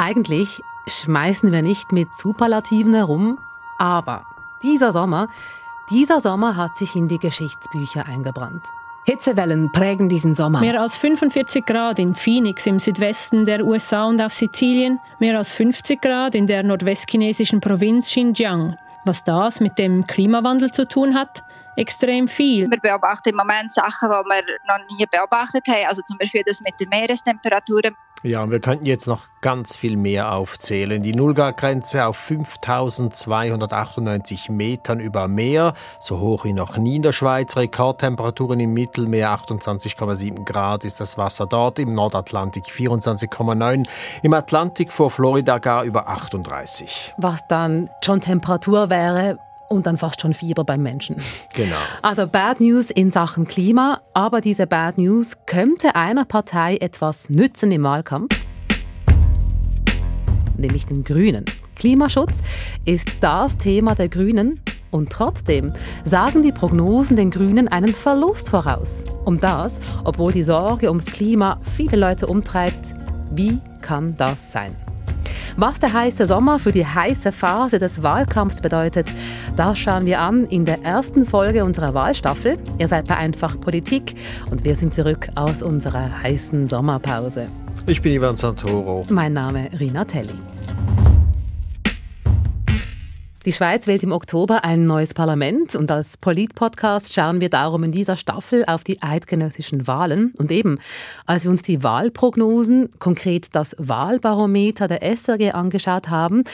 Eigentlich schmeißen wir nicht mit Superlativen herum, aber dieser Sommer, dieser Sommer hat sich in die Geschichtsbücher eingebrannt. Hitzewellen prägen diesen Sommer. Mehr als 45 Grad in Phoenix im Südwesten der USA und auf Sizilien, mehr als 50 Grad in der nordwestchinesischen Provinz Xinjiang. Was das mit dem Klimawandel zu tun hat? Extrem viel. Wir beobachten im Moment Sachen, die wir noch nie beobachtet haben, also zum Beispiel das mit den Meerestemperaturen. Ja, und wir könnten jetzt noch ganz viel mehr aufzählen. Die Nullgrad-Grenze auf 5298 Metern über Meer, so hoch wie noch nie in der Schweiz. Rekordtemperaturen im Mittelmeer 28,7 Grad ist das Wasser dort, im Nordatlantik 24,9, im Atlantik vor Florida gar über 38. Was dann schon Temperatur wäre, und dann fast schon Fieber beim Menschen. Genau. Also Bad News in Sachen Klima, aber diese Bad News könnte einer Partei etwas nützen im Wahlkampf, nämlich den Grünen. Klimaschutz ist das Thema der Grünen und trotzdem sagen die Prognosen den Grünen einen Verlust voraus. Um das, obwohl die Sorge ums Klima viele Leute umtreibt. Wie kann das sein? Was der heiße Sommer für die heiße Phase des Wahlkampfs bedeutet, das schauen wir an in der ersten Folge unserer Wahlstaffel. Ihr seid bei Einfach Politik und wir sind zurück aus unserer heißen Sommerpause. Ich bin Ivan Santoro. Mein Name Rina Telli. Die Schweiz wählt im Oktober ein neues Parlament und als Polit-Podcast schauen wir darum in dieser Staffel auf die eidgenössischen Wahlen. Und eben, als wir uns die Wahlprognosen, konkret das Wahlbarometer der SRG angeschaut haben,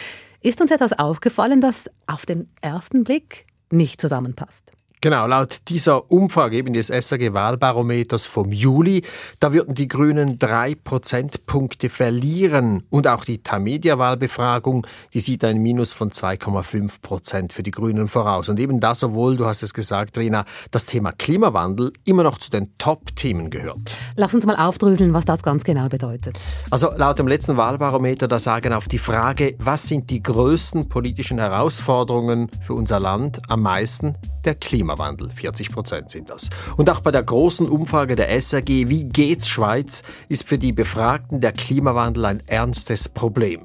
ist uns etwas aufgefallen, das auf den ersten Blick nicht zusammenpasst. Genau, laut dieser Umfrage eben des SRG-Wahlbarometers vom Juli, da würden die Grünen drei Prozentpunkte verlieren. Und auch die Tamedia-Wahlbefragung, die sieht ein Minus von 2,5 Prozent für die Grünen voraus. Und eben das, obwohl, du hast es gesagt, Rina, das Thema Klimawandel immer noch zu den Top-Themen gehört. Lass uns mal aufdröseln, was das ganz genau bedeutet. Also laut dem letzten Wahlbarometer, da sagen auf die Frage, was sind die größten politischen Herausforderungen für unser Land am meisten der Klimawandel. Klimawandel. 40 Prozent sind das. Und auch bei der großen Umfrage der SRG Wie geht's Schweiz ist für die Befragten der Klimawandel ein ernstes Problem.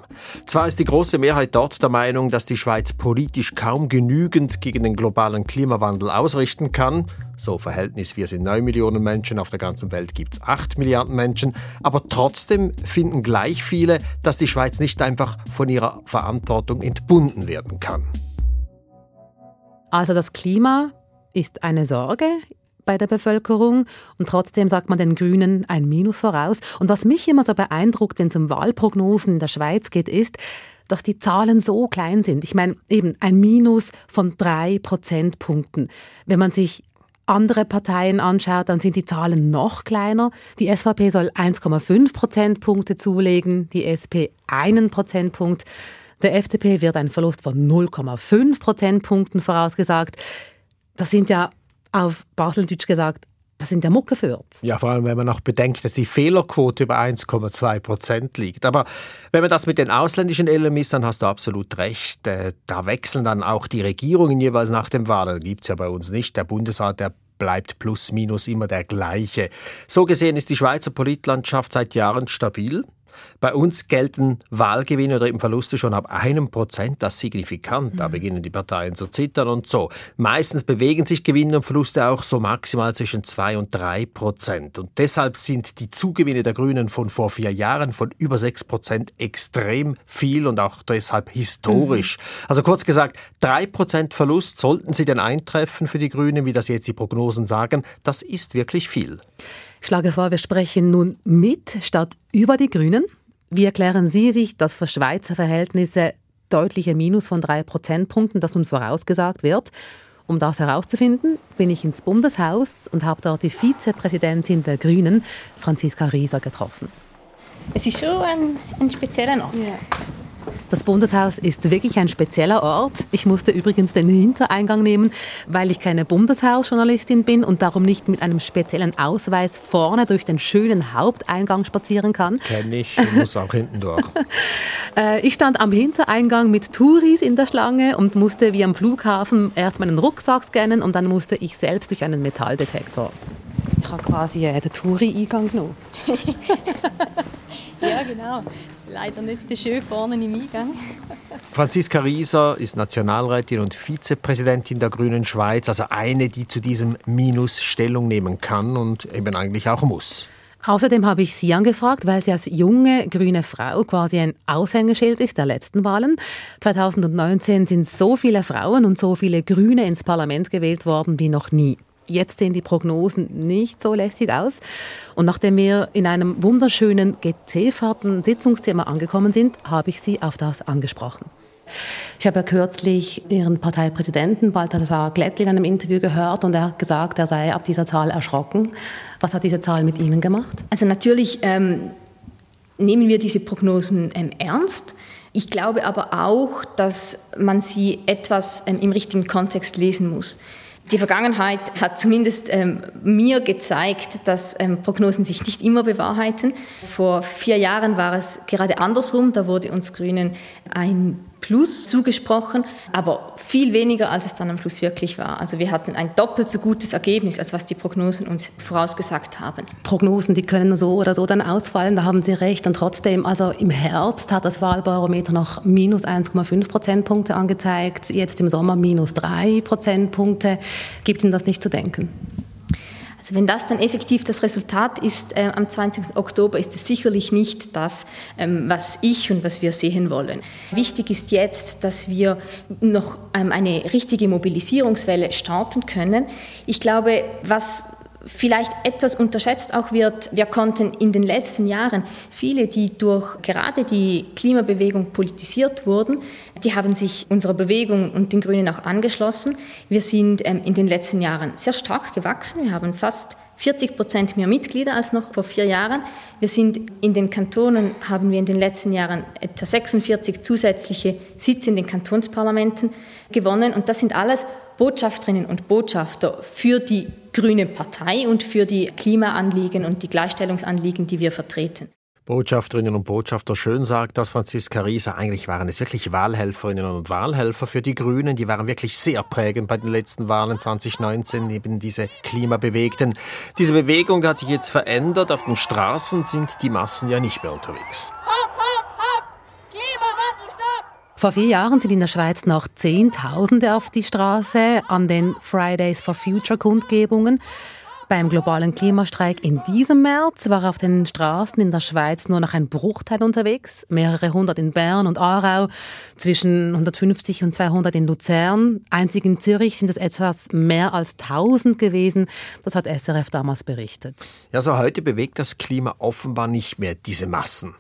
Zwar ist die große Mehrheit dort der Meinung, dass die Schweiz politisch kaum genügend gegen den globalen Klimawandel ausrichten kann. So Verhältnis, wir sind 9 Millionen Menschen, auf der ganzen Welt gibt es 8 Milliarden Menschen. Aber trotzdem finden gleich viele, dass die Schweiz nicht einfach von ihrer Verantwortung entbunden werden kann. Also das Klima ist eine Sorge bei der Bevölkerung und trotzdem sagt man den Grünen ein Minus voraus. Und was mich immer so beeindruckt, wenn es um Wahlprognosen in der Schweiz geht, ist, dass die Zahlen so klein sind. Ich meine, eben ein Minus von drei Prozentpunkten. Wenn man sich andere Parteien anschaut, dann sind die Zahlen noch kleiner. Die SVP soll 1,5 Prozentpunkte zulegen, die SP einen Prozentpunkt. Der FDP wird ein Verlust von 0,5 Prozentpunkten vorausgesagt das sind ja auf Baseldeutsch gesagt, das sind ja Muckefürz. Ja, vor allem, wenn man noch bedenkt, dass die Fehlerquote über 1,2 Prozent liegt. Aber wenn man das mit den ausländischen Elementen misst, dann hast du absolut recht. Äh, da wechseln dann auch die Regierungen jeweils nach dem Wahl. Gibt es ja bei uns nicht. Der Bundesrat, der bleibt plus minus immer der gleiche. So gesehen ist die Schweizer Politlandschaft seit Jahren stabil. Bei uns gelten Wahlgewinne oder eben Verluste schon ab einem Prozent als signifikant. Da mhm. beginnen die Parteien zu zittern und so. Meistens bewegen sich Gewinne und Verluste auch so maximal zwischen zwei und drei Prozent. Und deshalb sind die Zugewinne der Grünen von vor vier Jahren von über sechs Prozent extrem viel und auch deshalb historisch. Mhm. Also kurz gesagt, drei Prozent Verlust sollten sie denn eintreffen für die Grünen, wie das jetzt die Prognosen sagen. Das ist wirklich viel. Ich schlage vor, wir sprechen nun mit statt über die Grünen. Wie erklären Sie sich das für Schweizer Verhältnisse deutliche Minus von drei Prozentpunkten, das nun vorausgesagt wird? Um das herauszufinden, bin ich ins Bundeshaus und habe dort die Vizepräsidentin der Grünen, Franziska Rieser, getroffen. Es ist schon ein, ein spezieller Ort. Ja. Das Bundeshaus ist wirklich ein spezieller Ort. Ich musste übrigens den Hintereingang nehmen, weil ich keine Bundeshausjournalistin bin und darum nicht mit einem speziellen Ausweis vorne durch den schönen Haupteingang spazieren kann. Kenn ich, ich muss auch hinten durch. Äh, ich stand am Hintereingang mit Touris in der Schlange und musste wie am Flughafen erst meinen Rucksack scannen und dann musste ich selbst durch einen Metalldetektor. Ich habe quasi den Touri-Eingang genommen. Ja, genau. Leider nicht der schön vorne im Eingang. Franziska Rieser ist Nationalrätin und Vizepräsidentin der Grünen Schweiz, also eine, die zu diesem Minus Stellung nehmen kann und eben eigentlich auch muss. Außerdem habe ich Sie angefragt, weil sie als junge grüne Frau quasi ein Aushängeschild ist der letzten Wahlen. 2019 sind so viele Frauen und so viele Grüne ins Parlament gewählt worden wie noch nie. Jetzt sehen die Prognosen nicht so lässig aus. Und nachdem wir in einem wunderschönen GT-Fahrten Sitzungszimmer angekommen sind, habe ich Sie auf das angesprochen. Ich habe ja kürzlich Ihren Parteipräsidenten Balthasar Glättli in einem Interview gehört und er hat gesagt, er sei ab dieser Zahl erschrocken. Was hat diese Zahl mit Ihnen gemacht? Also natürlich ähm, nehmen wir diese Prognosen ähm, ernst. Ich glaube aber auch, dass man sie etwas ähm, im richtigen Kontext lesen muss. Die Vergangenheit hat zumindest ähm, mir gezeigt, dass ähm, Prognosen sich nicht immer bewahrheiten. Vor vier Jahren war es gerade andersrum. Da wurde uns Grünen ein Plus zugesprochen, aber viel weniger, als es dann am Schluss wirklich war. Also wir hatten ein doppelt so gutes Ergebnis, als was die Prognosen uns vorausgesagt haben. Prognosen, die können so oder so dann ausfallen, da haben Sie recht. Und trotzdem, also im Herbst hat das Wahlbarometer noch minus 1,5 Prozentpunkte angezeigt, jetzt im Sommer minus 3 Prozentpunkte. Gibt Ihnen das nicht zu denken? Also wenn das dann effektiv das Resultat ist äh, am 20. Oktober, ist es sicherlich nicht das, ähm, was ich und was wir sehen wollen. Wichtig ist jetzt, dass wir noch ähm, eine richtige Mobilisierungswelle starten können. Ich glaube, was vielleicht etwas unterschätzt auch wird, wir konnten in den letzten Jahren viele, die durch gerade die Klimabewegung politisiert wurden, die haben sich unserer Bewegung und den Grünen auch angeschlossen. Wir sind ähm, in den letzten Jahren sehr stark gewachsen. Wir haben fast 40 Prozent mehr Mitglieder als noch vor vier Jahren. Wir sind in den Kantonen, haben wir in den letzten Jahren etwa 46 zusätzliche Sitze in den Kantonsparlamenten gewonnen. Und das sind alles Botschafterinnen und Botschafter für die Grüne Partei und für die Klimaanliegen und die Gleichstellungsanliegen, die wir vertreten. Botschafterinnen und Botschafter schön sagt das Franziska Rieser. Eigentlich waren es wirklich Wahlhelferinnen und Wahlhelfer für die Grünen. Die waren wirklich sehr prägend bei den letzten Wahlen 2019, eben diese Klimabewegten. Diese Bewegung die hat sich jetzt verändert. Auf den Straßen sind die Massen ja nicht mehr unterwegs. Vor vier Jahren sind in der Schweiz noch Zehntausende auf die Straße an den Fridays for Future Kundgebungen. Beim globalen Klimastreik in diesem März war auf den Straßen in der Schweiz nur noch ein Bruchteil unterwegs. Mehrere hundert in Bern und Aarau, zwischen 150 und 200 in Luzern. Einzig in Zürich sind es etwas mehr als 1000 gewesen. Das hat SRF damals berichtet. Ja, so heute bewegt das Klima offenbar nicht mehr diese Massen.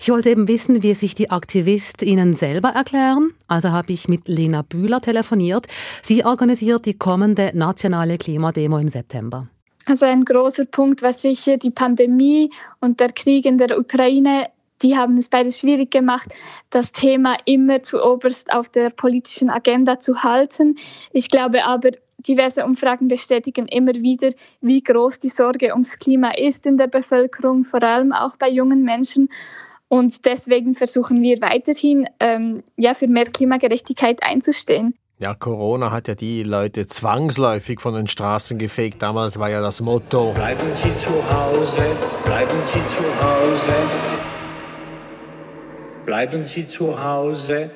Ich wollte eben wissen, wie sich die AktivistInnen selber erklären. Also habe ich mit Lena Bühler telefoniert. Sie organisiert die kommende nationale Klimademo im September. Also ein großer Punkt war sicher die Pandemie und der Krieg in der Ukraine. Die haben es beides schwierig gemacht, das Thema immer zu oberst auf der politischen Agenda zu halten. Ich glaube aber, diverse Umfragen bestätigen immer wieder, wie groß die Sorge ums Klima ist in der Bevölkerung, vor allem auch bei jungen Menschen. Und deswegen versuchen wir weiterhin ähm, ja, für mehr Klimagerechtigkeit einzustehen. Ja, Corona hat ja die Leute zwangsläufig von den Straßen gefegt. Damals war ja das Motto: Bleiben Sie zu Hause, bleiben Sie zu Hause, bleiben Sie zu Hause.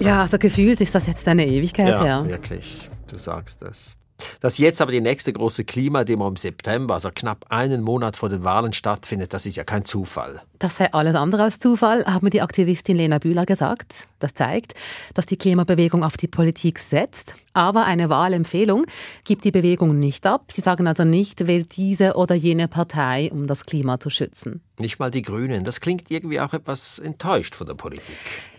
Ja, also gefühlt ist das jetzt eine Ewigkeit ja, her. Ja, wirklich. Du sagst es. Dass jetzt aber die nächste große Klimademo im September, also knapp einen Monat vor den Wahlen stattfindet, das ist ja kein Zufall. Das sei alles andere als Zufall, hat mir die Aktivistin Lena Bühler gesagt. Das zeigt, dass die Klimabewegung auf die Politik setzt. Aber eine Wahlempfehlung gibt die Bewegung nicht ab. Sie sagen also nicht, wählt diese oder jene Partei, um das Klima zu schützen. Nicht mal die Grünen. Das klingt irgendwie auch etwas enttäuscht von der Politik.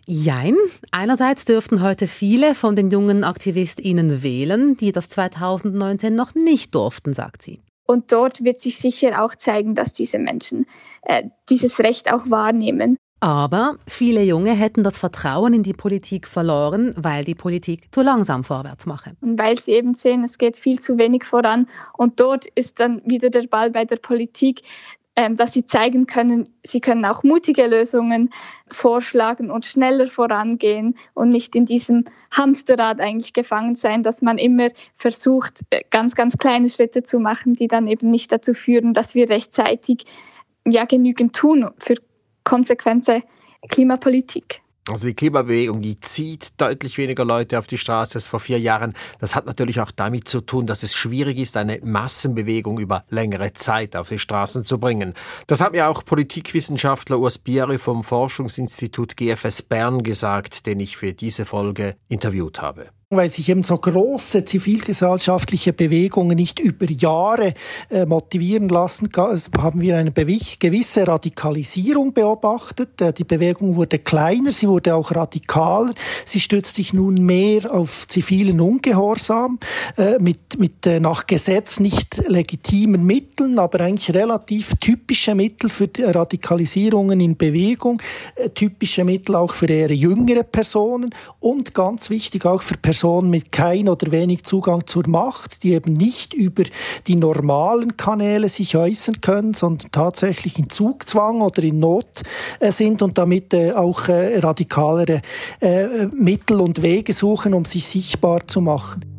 Jein. Einerseits dürften heute viele von den jungen AktivistInnen wählen, die das 2019 noch nicht durften, sagt sie. Und dort wird sich sicher auch zeigen, dass diese Menschen äh, dieses Recht auch wahrnehmen. Aber viele Junge hätten das Vertrauen in die Politik verloren, weil die Politik zu langsam vorwärts mache. Und weil sie eben sehen, es geht viel zu wenig voran. Und dort ist dann wieder der Ball bei der Politik, dass sie zeigen können, sie können auch mutige Lösungen vorschlagen und schneller vorangehen und nicht in diesem Hamsterrad eigentlich gefangen sein, dass man immer versucht, äh, ganz, ganz kleine Schritte zu machen, die dann eben nicht dazu führen, dass wir rechtzeitig ja genügend tun für konsequente Klimapolitik. Also die Klimabewegung, die zieht deutlich weniger Leute auf die Straße als vor vier Jahren. Das hat natürlich auch damit zu tun, dass es schwierig ist, eine Massenbewegung über längere Zeit auf die Straßen zu bringen. Das hat mir auch Politikwissenschaftler Urs Bieri vom Forschungsinstitut GFS Bern gesagt, den ich für diese Folge interviewt habe weil sich eben so große zivilgesellschaftliche Bewegungen nicht über Jahre äh, motivieren lassen, also haben wir eine gewisse Radikalisierung beobachtet. Äh, die Bewegung wurde kleiner, sie wurde auch radikaler. Sie stützt sich nun mehr auf zivilen Ungehorsam äh, mit, mit nach Gesetz nicht legitimen Mitteln, aber eigentlich relativ typische Mittel für Radikalisierungen in Bewegung, typische Mittel auch für eher jüngere Personen und ganz wichtig auch für Personen, Person mit kein oder wenig Zugang zur Macht, die eben nicht über die normalen Kanäle sich äußern können, sondern tatsächlich in Zugzwang oder in Not äh, sind und damit äh, auch äh, radikalere Mittel und Wege suchen, um sich sichtbar zu machen.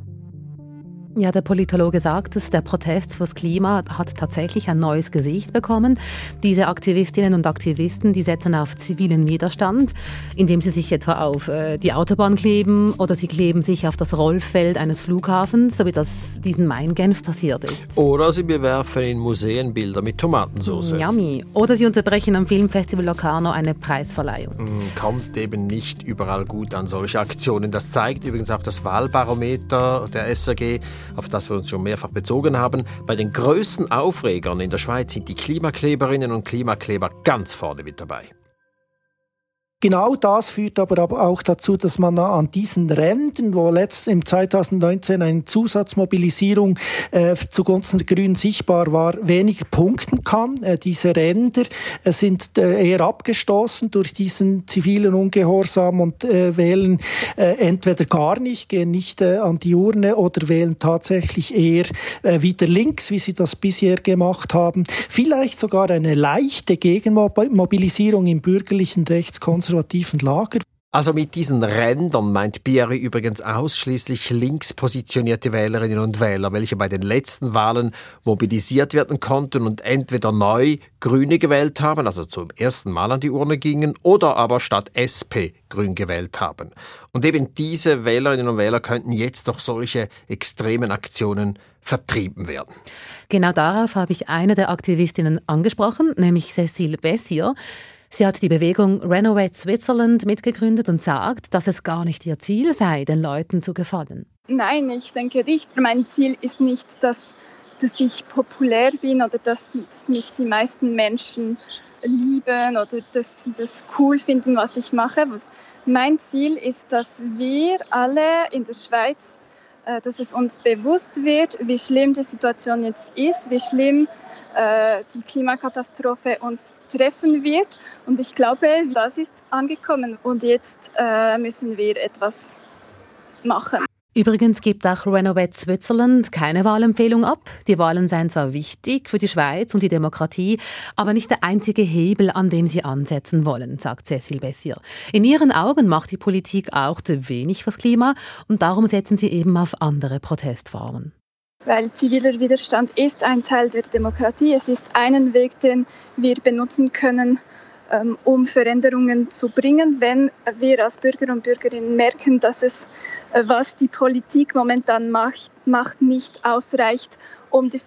Ja, der Politologe sagt es, der Protest fürs Klima hat tatsächlich ein neues Gesicht bekommen. Diese Aktivistinnen und Aktivisten, die setzen auf zivilen Widerstand, indem sie sich etwa auf äh, die Autobahn kleben oder sie kleben sich auf das Rollfeld eines Flughafens, so wie das diesen Main Genf passiert ist. Oder sie bewerfen in Museen Bilder mit Tomatensauce. Yummy. Oder sie unterbrechen am Filmfestival Locarno eine Preisverleihung. Mm, kommt eben nicht überall gut an solche Aktionen. Das zeigt übrigens auch das Wahlbarometer der SRG auf das wir uns schon mehrfach bezogen haben. Bei den größten Aufregern in der Schweiz sind die Klimakleberinnen und Klimakleber ganz vorne mit dabei. Genau das führt aber auch dazu, dass man an diesen Rändern, wo letzt im 2019 eine Zusatzmobilisierung äh, zugunsten der Grünen sichtbar war, weniger punkten kann. Äh, diese Ränder äh, sind äh, eher abgestoßen durch diesen zivilen Ungehorsam und äh, wählen äh, entweder gar nicht, gehen nicht an die Urne oder wählen tatsächlich eher wieder links, wie sie das bisher gemacht haben. Vielleicht sogar eine leichte Gegenmobilisierung im bürgerlichen Rechtskonservativen konservativen Lager. Also mit diesen Rändern meint Bieri übrigens ausschließlich links positionierte Wählerinnen und Wähler, welche bei den letzten Wahlen mobilisiert werden konnten und entweder neu Grüne gewählt haben, also zum ersten Mal an die Urne gingen, oder aber statt SP Grün gewählt haben. Und eben diese Wählerinnen und Wähler könnten jetzt durch solche extremen Aktionen vertrieben werden. Genau darauf habe ich eine der Aktivistinnen angesprochen, nämlich Cecile Bessier. Sie hat die Bewegung Renovate Switzerland mitgegründet und sagt, dass es gar nicht ihr Ziel sei, den Leuten zu gefallen. Nein, ich denke nicht. Mein Ziel ist nicht, dass, dass ich populär bin oder dass, dass mich die meisten Menschen lieben oder dass sie das cool finden, was ich mache. mein Ziel ist, dass wir alle in der Schweiz, dass es uns bewusst wird, wie schlimm die Situation jetzt ist, wie schlimm äh, die Klimakatastrophe uns treffen wird. Und ich glaube, das ist angekommen und jetzt äh, müssen wir etwas machen. Übrigens gibt auch Renovate Switzerland keine Wahlempfehlung ab. Die Wahlen seien zwar wichtig für die Schweiz und die Demokratie, aber nicht der einzige Hebel, an dem sie ansetzen wollen, sagt Cecil Bessier. In ihren Augen macht die Politik auch zu wenig fürs Klima und darum setzen sie eben auf andere Protestformen. Weil ziviler Widerstand ist ein Teil der Demokratie. Es ist einen Weg, den wir benutzen können, um Veränderungen zu bringen, wenn wir als Bürger und Bürgerinnen merken, dass es, äh, was die Politik momentan macht, macht nicht ausreicht, um die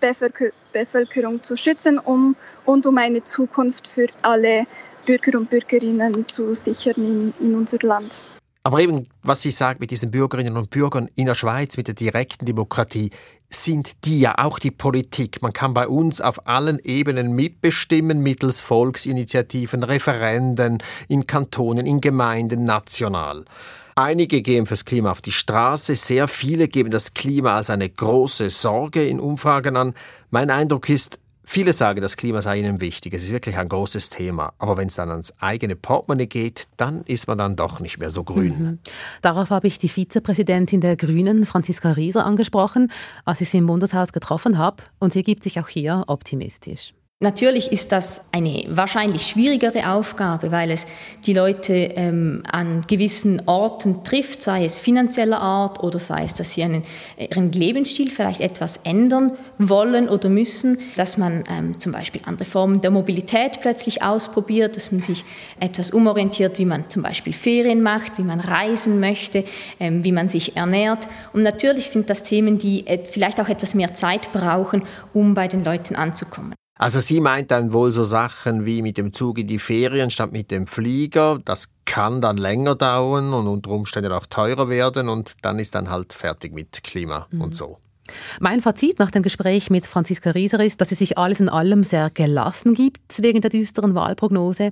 Bevölkerung zu schützen um, und um eine Zukunft für alle Bürger und Bürgerinnen zu sichern in, in unser Land. Aber eben, was Sie sagen mit diesen Bürgerinnen und Bürgern in der Schweiz, mit der direkten Demokratie, sind die ja auch die Politik. Man kann bei uns auf allen Ebenen mitbestimmen mittels Volksinitiativen, Referenden in Kantonen, in Gemeinden, national. Einige gehen fürs Klima auf die Straße, sehr viele geben das Klima als eine große Sorge in Umfragen an. Mein Eindruck ist, Viele sagen, das Klima sei ihnen wichtig. Es ist wirklich ein großes Thema. Aber wenn es dann ans eigene Portemonnaie geht, dann ist man dann doch nicht mehr so grün. Mhm. Darauf habe ich die Vizepräsidentin der Grünen, Franziska Rieser, angesprochen, als ich sie im Bundeshaus getroffen habe. Und sie gibt sich auch hier optimistisch. Natürlich ist das eine wahrscheinlich schwierigere Aufgabe, weil es die Leute ähm, an gewissen Orten trifft, sei es finanzieller Art oder sei es, dass sie einen, ihren Lebensstil vielleicht etwas ändern wollen oder müssen, dass man ähm, zum Beispiel andere Formen der Mobilität plötzlich ausprobiert, dass man sich etwas umorientiert, wie man zum Beispiel Ferien macht, wie man reisen möchte, ähm, wie man sich ernährt. Und natürlich sind das Themen, die vielleicht auch etwas mehr Zeit brauchen, um bei den Leuten anzukommen. Also sie meint dann wohl so Sachen wie mit dem Zug in die Ferien statt mit dem Flieger. Das kann dann länger dauern und unter Umständen auch teurer werden und dann ist dann halt fertig mit Klima mhm. und so. Mein Fazit nach dem Gespräch mit Franziska Rieser ist, dass sie sich alles in allem sehr gelassen gibt wegen der düsteren Wahlprognose.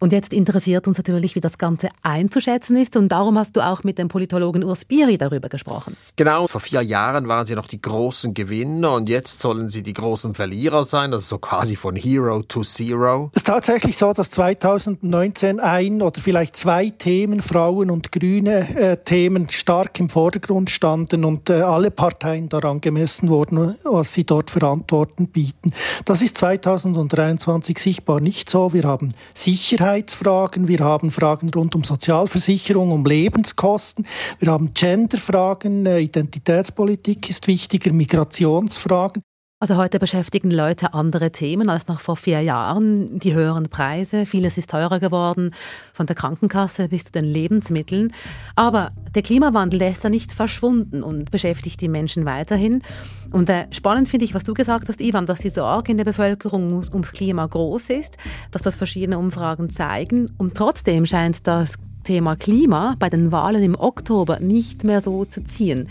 Und jetzt interessiert uns natürlich, wie das Ganze einzuschätzen ist. Und darum hast du auch mit dem Politologen Urs Biri darüber gesprochen. Genau, vor vier Jahren waren sie noch die großen Gewinner und jetzt sollen sie die großen Verlierer sein. Das ist so quasi von Hero to Zero. Es ist tatsächlich so, dass 2019 ein oder vielleicht zwei Themen, Frauen und grüne äh, Themen, stark im Vordergrund standen und äh, alle Parteien daran gemessen worden, was sie dort für Antworten bieten. Das ist 2023 sichtbar nicht so. Wir haben Sicherheitsfragen, wir haben Fragen rund um Sozialversicherung, um Lebenskosten, wir haben Genderfragen, äh, Identitätspolitik ist wichtiger, Migrationsfragen. Also heute beschäftigen Leute andere Themen als noch vor vier Jahren. Die höheren Preise, vieles ist teurer geworden, von der Krankenkasse bis zu den Lebensmitteln. Aber der Klimawandel, der ist ja nicht verschwunden und beschäftigt die Menschen weiterhin. Und äh, spannend finde ich, was du gesagt hast, Ivan, dass die Sorge in der Bevölkerung ums Klima groß ist, dass das verschiedene Umfragen zeigen. Und trotzdem scheint das Thema Klima bei den Wahlen im Oktober nicht mehr so zu ziehen.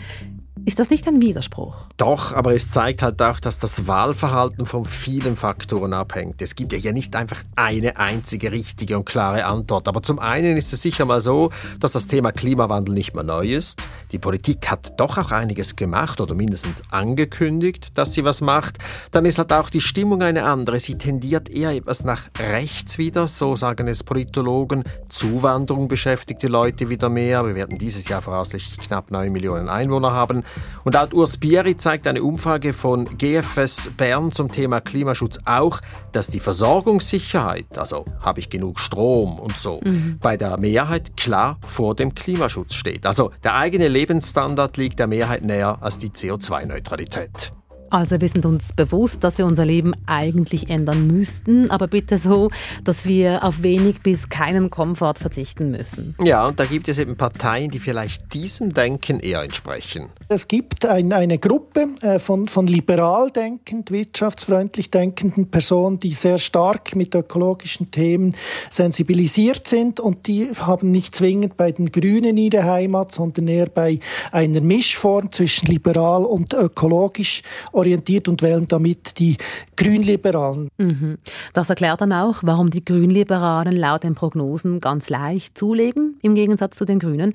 Ist das nicht ein Widerspruch? Doch, aber es zeigt halt auch, dass das Wahlverhalten von vielen Faktoren abhängt. Es gibt ja hier nicht einfach eine einzige richtige und klare Antwort. Aber zum einen ist es sicher mal so, dass das Thema Klimawandel nicht mehr neu ist. Die Politik hat doch auch einiges gemacht oder mindestens angekündigt, dass sie was macht. Dann ist halt auch die Stimmung eine andere. Sie tendiert eher etwas nach rechts wieder, so sagen es Politologen. Zuwanderung beschäftigt die Leute wieder mehr. Wir werden dieses Jahr voraussichtlich knapp 9 Millionen Einwohner haben. Und laut Urs Bieri zeigt eine Umfrage von GFS Bern zum Thema Klimaschutz auch, dass die Versorgungssicherheit, also habe ich genug Strom und so, mhm. bei der Mehrheit klar vor dem Klimaschutz steht. Also der eigene Lebensstandard liegt der Mehrheit näher als die CO2-Neutralität. Also wir sind uns bewusst, dass wir unser Leben eigentlich ändern müssten, aber bitte so, dass wir auf wenig bis keinen Komfort verzichten müssen. Ja, und da gibt es eben Parteien, die vielleicht diesem Denken eher entsprechen. Es gibt ein, eine Gruppe äh, von, von liberal denkend, wirtschaftsfreundlich denkenden Personen, die sehr stark mit ökologischen Themen sensibilisiert sind und die haben nicht zwingend bei den Grünen ihre Heimat, sondern eher bei einer Mischform zwischen liberal und ökologisch orientiert und wählen damit die Grünliberalen. Mhm. Das erklärt dann auch, warum die Grünliberalen laut den Prognosen ganz leicht zulegen, im Gegensatz zu den Grünen.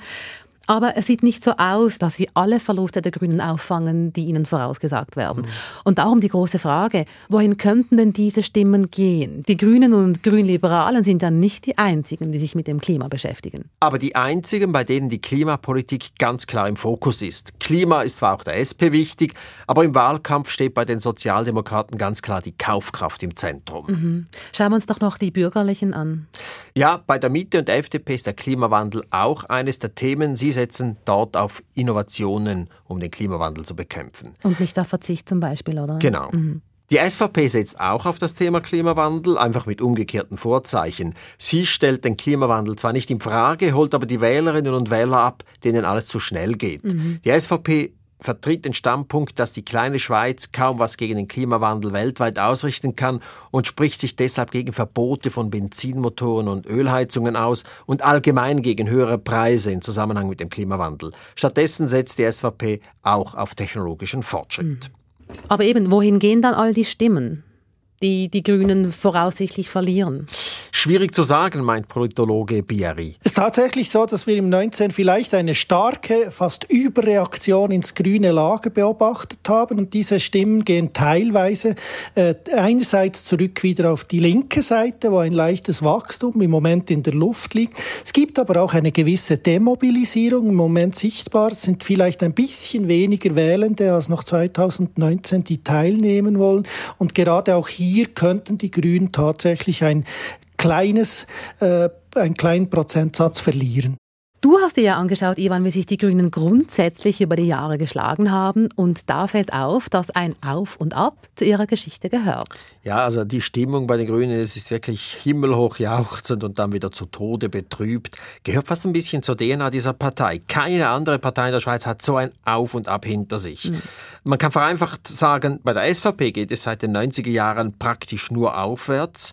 Aber es sieht nicht so aus, dass sie alle Verluste der Grünen auffangen, die ihnen vorausgesagt werden. Mhm. Und darum die große Frage, wohin könnten denn diese Stimmen gehen? Die Grünen und Grünliberalen sind ja nicht die einzigen, die sich mit dem Klima beschäftigen. Aber die einzigen, bei denen die Klimapolitik ganz klar im Fokus ist. Klima ist zwar auch der SP wichtig, aber im Wahlkampf steht bei den Sozialdemokraten ganz klar die Kaufkraft im Zentrum. Mhm. Schauen wir uns doch noch die Bürgerlichen an. Ja, bei der Mitte und der FDP ist der Klimawandel auch eines der Themen. Sie setzen dort auf Innovationen, um den Klimawandel zu bekämpfen. Und nicht auf Verzicht zum Beispiel, oder? Genau. Mhm. Die SVP setzt auch auf das Thema Klimawandel, einfach mit umgekehrten Vorzeichen. Sie stellt den Klimawandel zwar nicht in Frage, holt aber die Wählerinnen und Wähler ab, denen alles zu schnell geht. Mhm. Die SVP vertritt den Standpunkt, dass die kleine Schweiz kaum was gegen den Klimawandel weltweit ausrichten kann und spricht sich deshalb gegen Verbote von Benzinmotoren und Ölheizungen aus und allgemein gegen höhere Preise in Zusammenhang mit dem Klimawandel. Stattdessen setzt die SVP auch auf technologischen Fortschritt. Aber eben, wohin gehen dann all die Stimmen? Die die Grünen voraussichtlich verlieren. Schwierig zu sagen, meint Politologe Biari. Es ist tatsächlich so, dass wir im 19 vielleicht eine starke, fast Überreaktion ins grüne Lager beobachtet haben und diese Stimmen gehen teilweise äh, einerseits zurück wieder auf die linke Seite, wo ein leichtes Wachstum im Moment in der Luft liegt. Es gibt aber auch eine gewisse Demobilisierung im Moment sichtbar. Es sind vielleicht ein bisschen weniger Wählende als noch 2019, die teilnehmen wollen. Und gerade auch hier könnten die Grünen tatsächlich ein kleines, äh, einen kleinen Prozentsatz verlieren. Du hast dir ja angeschaut, Ivan, wie sich die Grünen grundsätzlich über die Jahre geschlagen haben. Und da fällt auf, dass ein Auf und Ab zu ihrer Geschichte gehört. Ja, also die Stimmung bei den Grünen, es ist wirklich himmelhoch jauchzend und dann wieder zu Tode betrübt. Gehört fast ein bisschen zur DNA dieser Partei. Keine andere Partei in der Schweiz hat so ein Auf und Ab hinter sich. Mhm. Man kann vereinfacht sagen, bei der SVP geht es seit den 90er Jahren praktisch nur aufwärts.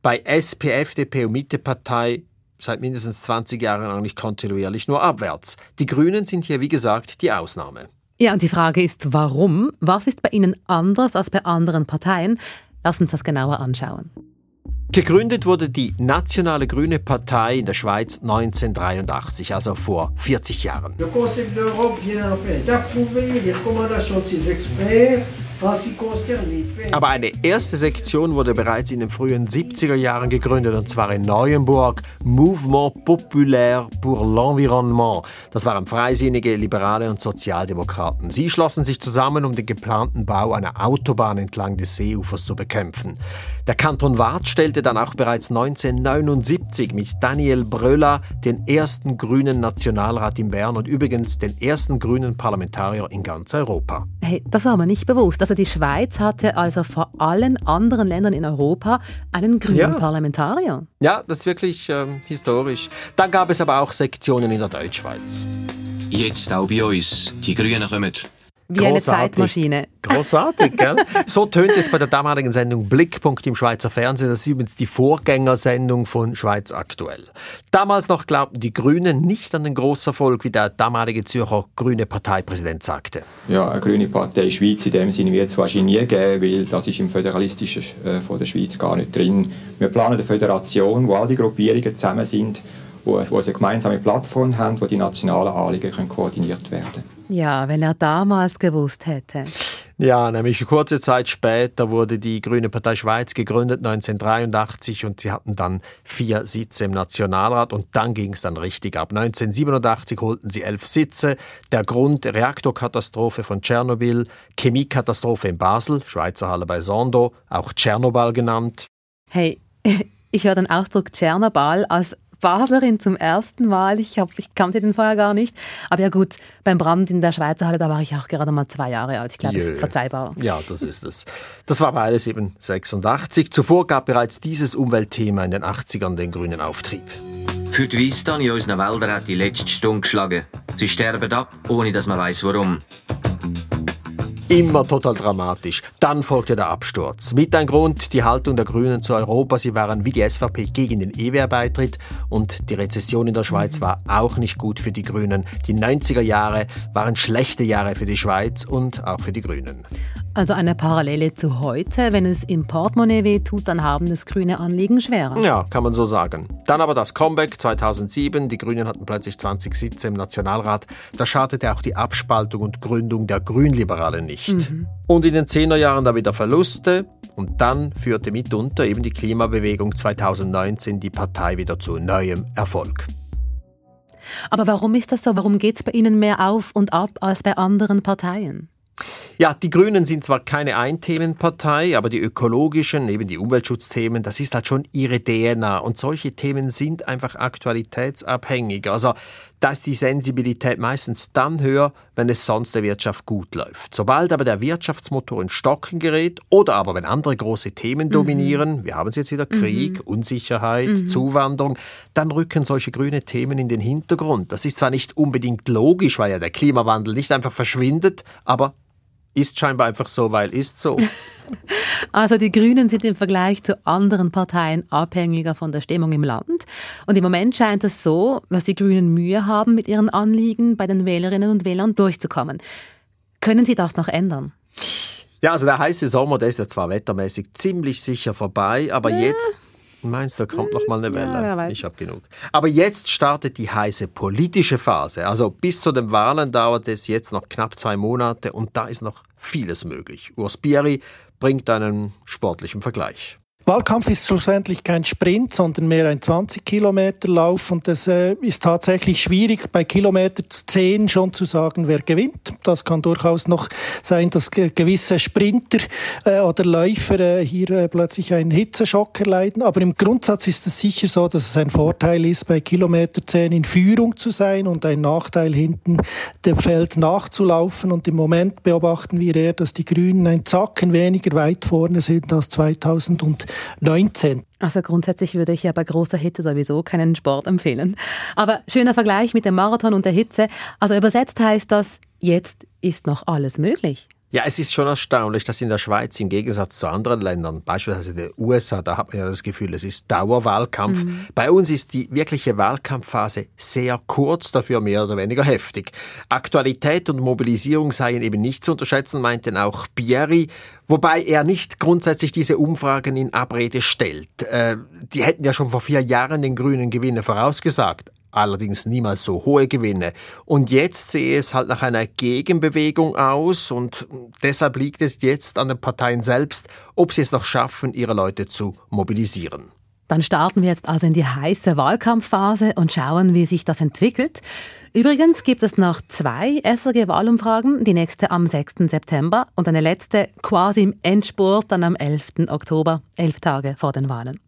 Bei SP, FDP und Mittepartei seit mindestens 20 Jahren eigentlich kontinuierlich nur abwärts. Die Grünen sind hier, wie gesagt, die Ausnahme. Ja, und die Frage ist, warum? Was ist bei Ihnen anders als bei anderen Parteien? Lass uns das genauer anschauen. Gegründet wurde die Nationale Grüne Partei in der Schweiz 1983, also vor 40 Jahren. Le Conseil d'Europe vient d'approuver les recommandations de ses experts aber eine erste Sektion wurde bereits in den frühen 70er Jahren gegründet, und zwar in Neuenburg, Mouvement Populaire pour l'Environnement. Das waren Freisinnige, Liberale und Sozialdemokraten. Sie schlossen sich zusammen, um den geplanten Bau einer Autobahn entlang des Seeufers zu bekämpfen. Der Kanton Waadt stellte dann auch bereits 1979 mit Daniel Bröller den ersten grünen Nationalrat in Bern und übrigens den ersten grünen Parlamentarier in ganz Europa. Hey, das war mir nicht bewusst. Also die Schweiz hatte also vor allen anderen Ländern in Europa einen grünen ja. Parlamentarier. Ja, das ist wirklich ähm, historisch. Dann gab es aber auch Sektionen in der Deutschschweiz. Jetzt auch bei uns. Die Grünen kommen. Wie Großartig. eine Zeitmaschine. Großartig, gell? So tönt es bei der damaligen Sendung Blickpunkt im Schweizer Fernsehen. Das ist übrigens die Vorgängersendung von Schweiz aktuell. Damals noch glaubten die Grünen nicht an den Grosserfolg, wie der damalige Zürcher grüne Parteipräsident sagte. Ja, eine grüne Partei Schweiz in dem Sinne wird es wahrscheinlich nie geben, weil das ist im Föderalistischen äh, von der Schweiz gar nicht drin. Wir planen eine Föderation, wo all die Gruppierungen zusammen sind, wo, wo sie eine gemeinsame Plattform haben, wo die nationalen Anliegen können koordiniert werden können. Ja, wenn er damals gewusst hätte. Ja, nämlich kurze Zeit später wurde die Grüne Partei Schweiz gegründet, 1983, und sie hatten dann vier Sitze im Nationalrat und dann ging es dann richtig ab. 1987 holten sie elf Sitze. Der Grund Reaktorkatastrophe von Tschernobyl, Chemiekatastrophe in Basel, Schweizer Halle bei Sondo, auch Tschernobyl genannt. Hey, ich höre den Ausdruck Tschernobyl als Baslerin zum ersten Mal. Ich, hab, ich kannte den vorher gar nicht. Aber ja gut, beim Brand in der Schweizer Halle, da war ich auch gerade mal zwei Jahre alt. Ich glaube, das ist verzeihbar. Ja, das ist es. Das war beides eben 86. Zuvor gab bereits dieses Umweltthema in den 80ern den grünen Auftrieb. Für die Weisstand in unseren Wäldern hat die letzte Stunde geschlagen. Sie sterben ab, ohne dass man weiß warum. Immer total dramatisch. Dann folgte der Absturz. Mit ein Grund die Haltung der Grünen zu Europa. Sie waren wie die SVP gegen den EWR-Beitritt und die Rezession in der Schweiz war auch nicht gut für die Grünen. Die 90er Jahre waren schlechte Jahre für die Schweiz und auch für die Grünen. Also eine Parallele zu heute. Wenn es im Portemonnaie weh tut, dann haben das grüne Anliegen schwerer. Ja, kann man so sagen. Dann aber das Comeback 2007. Die Grünen hatten plötzlich 20 Sitze im Nationalrat. Da schadete auch die Abspaltung und Gründung der Grünliberalen nicht. Mhm. Und in den Zehnerjahren da wieder Verluste. Und dann führte mitunter eben die Klimabewegung 2019 die Partei wieder zu neuem Erfolg. Aber warum ist das so? Warum geht es bei Ihnen mehr auf und ab als bei anderen Parteien? Ja, die Grünen sind zwar keine Einthemenpartei, aber die ökologischen, eben die Umweltschutzthemen, das ist halt schon ihre DNA. Und solche Themen sind einfach aktualitätsabhängig. Also da ist die Sensibilität meistens dann höher, wenn es sonst der Wirtschaft gut läuft. Sobald aber der Wirtschaftsmotor in Stocken gerät oder aber wenn andere große Themen mhm. dominieren, wir haben es jetzt wieder Krieg, mhm. Unsicherheit, mhm. Zuwanderung, dann rücken solche grüne Themen in den Hintergrund. Das ist zwar nicht unbedingt logisch, weil ja der Klimawandel nicht einfach verschwindet, aber ist scheinbar einfach so, weil ist so. Also die Grünen sind im Vergleich zu anderen Parteien abhängiger von der Stimmung im Land. Und im Moment scheint es so, dass die Grünen Mühe haben, mit ihren Anliegen bei den Wählerinnen und Wählern durchzukommen. Können Sie das noch ändern? Ja, also der heiße Sommer, der ist ja zwar wettermäßig ziemlich sicher vorbei, aber ja. jetzt Meinst du, da kommt noch mal eine Welle? Ja, ich habe genug. Aber jetzt startet die heiße politische Phase. Also bis zu den Wahlen dauert es jetzt noch knapp zwei Monate und da ist noch vieles möglich. Urs Bieri bringt einen sportlichen Vergleich. Wahlkampf ist schlussendlich kein Sprint, sondern mehr ein 20-Kilometer-Lauf und es äh, ist tatsächlich schwierig, bei Kilometer 10 schon zu sagen, wer gewinnt. Das kann durchaus noch sein, dass gewisse Sprinter äh, oder Läufer äh, hier äh, plötzlich einen Hitzeschock erleiden. Aber im Grundsatz ist es sicher so, dass es ein Vorteil ist, bei Kilometer 10 in Führung zu sein und ein Nachteil hinten dem Feld nachzulaufen. Und im Moment beobachten wir eher, dass die Grünen ein Zacken weniger weit vorne sind als 2000 und 19. Also grundsätzlich würde ich ja bei großer Hitze sowieso keinen Sport empfehlen. Aber schöner Vergleich mit dem Marathon und der Hitze. Also übersetzt heißt das, jetzt ist noch alles möglich. Ja, es ist schon erstaunlich, dass in der Schweiz im Gegensatz zu anderen Ländern, beispielsweise den USA, da hat man ja das Gefühl, es ist Dauerwahlkampf. Mhm. Bei uns ist die wirkliche Wahlkampfphase sehr kurz, dafür mehr oder weniger heftig. Aktualität und Mobilisierung seien eben nicht zu unterschätzen, meinten auch Bieri, wobei er nicht grundsätzlich diese Umfragen in Abrede stellt. Äh, die hätten ja schon vor vier Jahren den grünen Gewinne vorausgesagt allerdings niemals so hohe Gewinne. Und jetzt sehe es halt nach einer Gegenbewegung aus und deshalb liegt es jetzt an den Parteien selbst, ob sie es noch schaffen, ihre Leute zu mobilisieren. Dann starten wir jetzt also in die heiße Wahlkampfphase und schauen, wie sich das entwickelt. Übrigens gibt es noch zwei SRG-Wahlumfragen, die nächste am 6. September und eine letzte quasi im Endspurt dann am 11. Oktober, elf Tage vor den Wahlen.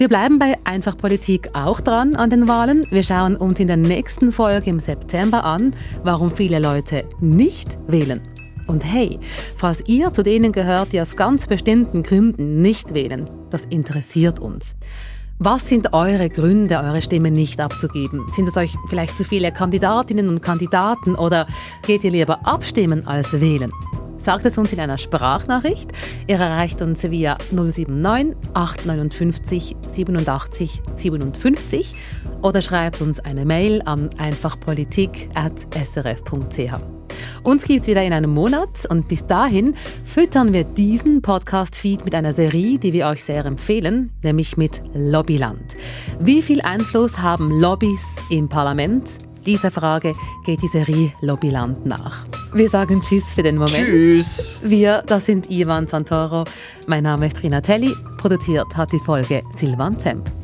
Wir bleiben bei Einfach Politik auch dran an den Wahlen. Wir schauen uns in der nächsten Folge im September an, warum viele Leute nicht wählen. Und hey, falls ihr zu denen gehört, die aus ganz bestimmten Gründen nicht wählen, das interessiert uns. Was sind eure Gründe, eure Stimme nicht abzugeben? Sind es euch vielleicht zu viele Kandidatinnen und Kandidaten oder geht ihr lieber abstimmen als wählen? Sagt es uns in einer Sprachnachricht. Ihr erreicht uns via 079 859 87 57 oder schreibt uns eine Mail an einfachpolitik.srf.ch. Uns gibt es wieder in einem Monat und bis dahin füttern wir diesen Podcast-Feed mit einer Serie, die wir euch sehr empfehlen, nämlich mit Lobbyland. Wie viel Einfluss haben Lobbys im Parlament? Dieser Frage geht die Serie Lobbyland nach. Wir sagen Tschüss für den Moment. Tschüss. Wir, das sind Ivan Santoro. Mein Name ist Rina Telli. Produziert hat die Folge Silvan Zemp.